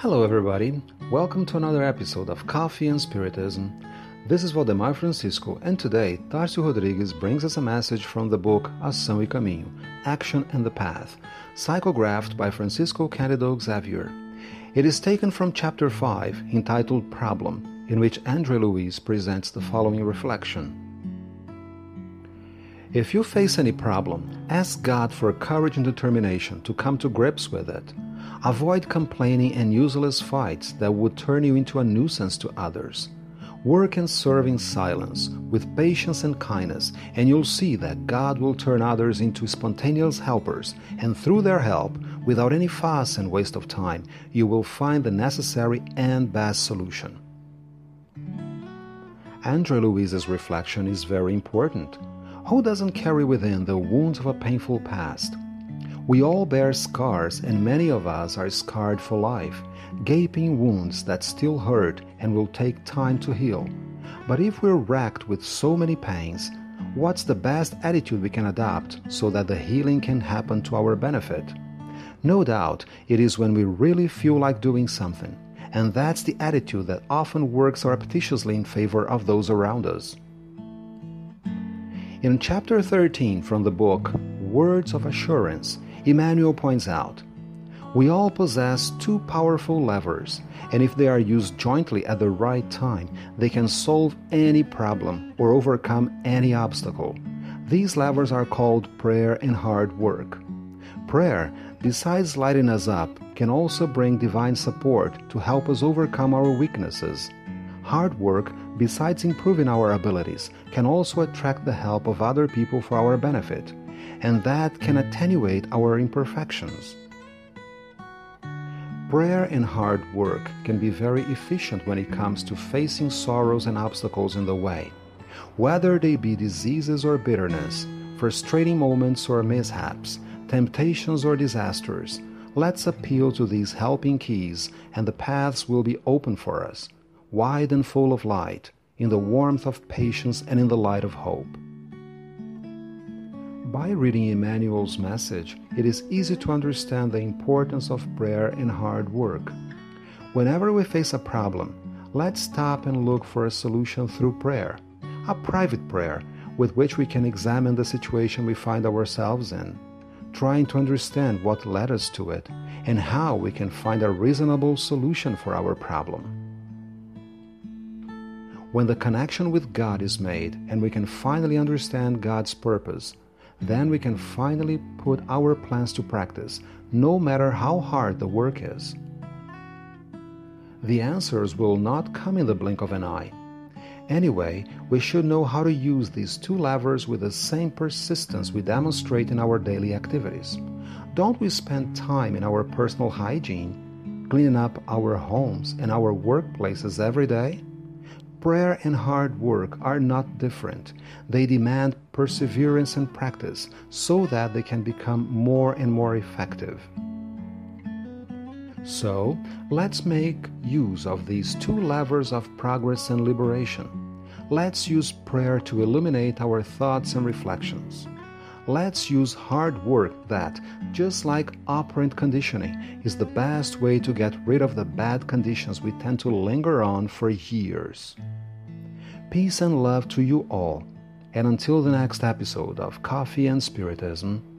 Hello, everybody. Welcome to another episode of Coffee and Spiritism. This is Valdemar Francisco, and today Tarcio Rodrigues brings us a message from the book Ação e Caminho Action and the Path, psychographed by Francisco Cândido Xavier. It is taken from chapter 5, entitled Problem, in which Andre Luiz presents the following reflection. If you face any problem, ask God for courage and determination to come to grips with it. Avoid complaining and useless fights that would turn you into a nuisance to others. Work and serve in silence, with patience and kindness, and you'll see that God will turn others into spontaneous helpers, and through their help, without any fuss and waste of time, you will find the necessary and best solution. Andre Luiz's reflection is very important. Who doesn't carry within the wounds of a painful past? We all bear scars, and many of us are scarred for life, gaping wounds that still hurt and will take time to heal. But if we're racked with so many pains, what's the best attitude we can adopt so that the healing can happen to our benefit? No doubt it is when we really feel like doing something, and that's the attitude that often works surreptitiously in favor of those around us. In chapter 13 from the book Words of Assurance, Emmanuel points out We all possess two powerful levers, and if they are used jointly at the right time, they can solve any problem or overcome any obstacle. These levers are called prayer and hard work. Prayer, besides lighting us up, can also bring divine support to help us overcome our weaknesses. Hard work, besides improving our abilities, can also attract the help of other people for our benefit, and that can attenuate our imperfections. Prayer and hard work can be very efficient when it comes to facing sorrows and obstacles in the way, whether they be diseases or bitterness, frustrating moments or mishaps, temptations or disasters. Let's appeal to these helping keys, and the paths will be open for us wide and full of light, in the warmth of patience and in the light of hope. By reading Emmanuel's message, it is easy to understand the importance of prayer and hard work. Whenever we face a problem, let's stop and look for a solution through prayer, a private prayer with which we can examine the situation we find ourselves in, trying to understand what led us to it and how we can find a reasonable solution for our problem. When the connection with God is made and we can finally understand God's purpose, then we can finally put our plans to practice, no matter how hard the work is. The answers will not come in the blink of an eye. Anyway, we should know how to use these two levers with the same persistence we demonstrate in our daily activities. Don't we spend time in our personal hygiene, cleaning up our homes and our workplaces every day? Prayer and hard work are not different. They demand perseverance and practice so that they can become more and more effective. So, let's make use of these two levers of progress and liberation. Let's use prayer to illuminate our thoughts and reflections. Let's use hard work that, just like operant conditioning, is the best way to get rid of the bad conditions we tend to linger on for years. Peace and love to you all, and until the next episode of Coffee and Spiritism,